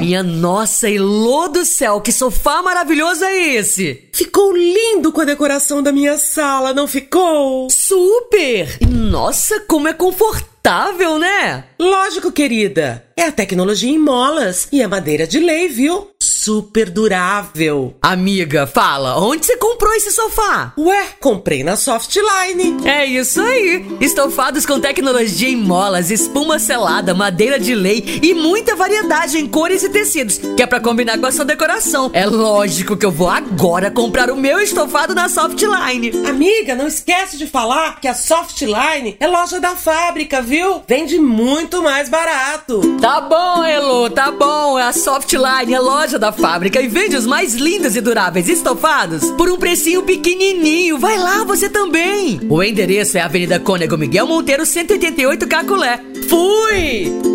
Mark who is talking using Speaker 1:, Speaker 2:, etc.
Speaker 1: Minha nossa, Elô do céu, que sofá maravilhoso é esse?
Speaker 2: Ficou lindo com a decoração da minha sala, não ficou?
Speaker 1: Super! Nossa, como é confortável, né?
Speaker 2: Lógico, querida. É a tecnologia em molas e é madeira de lei, viu? Super durável.
Speaker 1: Amiga, fala, onde você comprou esse sofá?
Speaker 2: Ué, comprei na Softline.
Speaker 1: É isso aí. Estofados com tecnologia em molas, espuma selada, madeira de lei e muita variedade em cores e tecidos, que é pra combinar com a sua decoração. É lógico que eu vou agora comprar o meu estofado na Softline.
Speaker 2: Amiga, não esquece de falar que a Softline é loja da fábrica, viu? Vende muito mais barato.
Speaker 1: Tá bom, Elo, tá bom. A Softline é loja da fábrica e vende os mais lindos e duráveis estofados por um precinho pequenininho. Vai lá, você também. O endereço é Avenida Cônego Miguel Monteiro, 188 Caculé. Fui!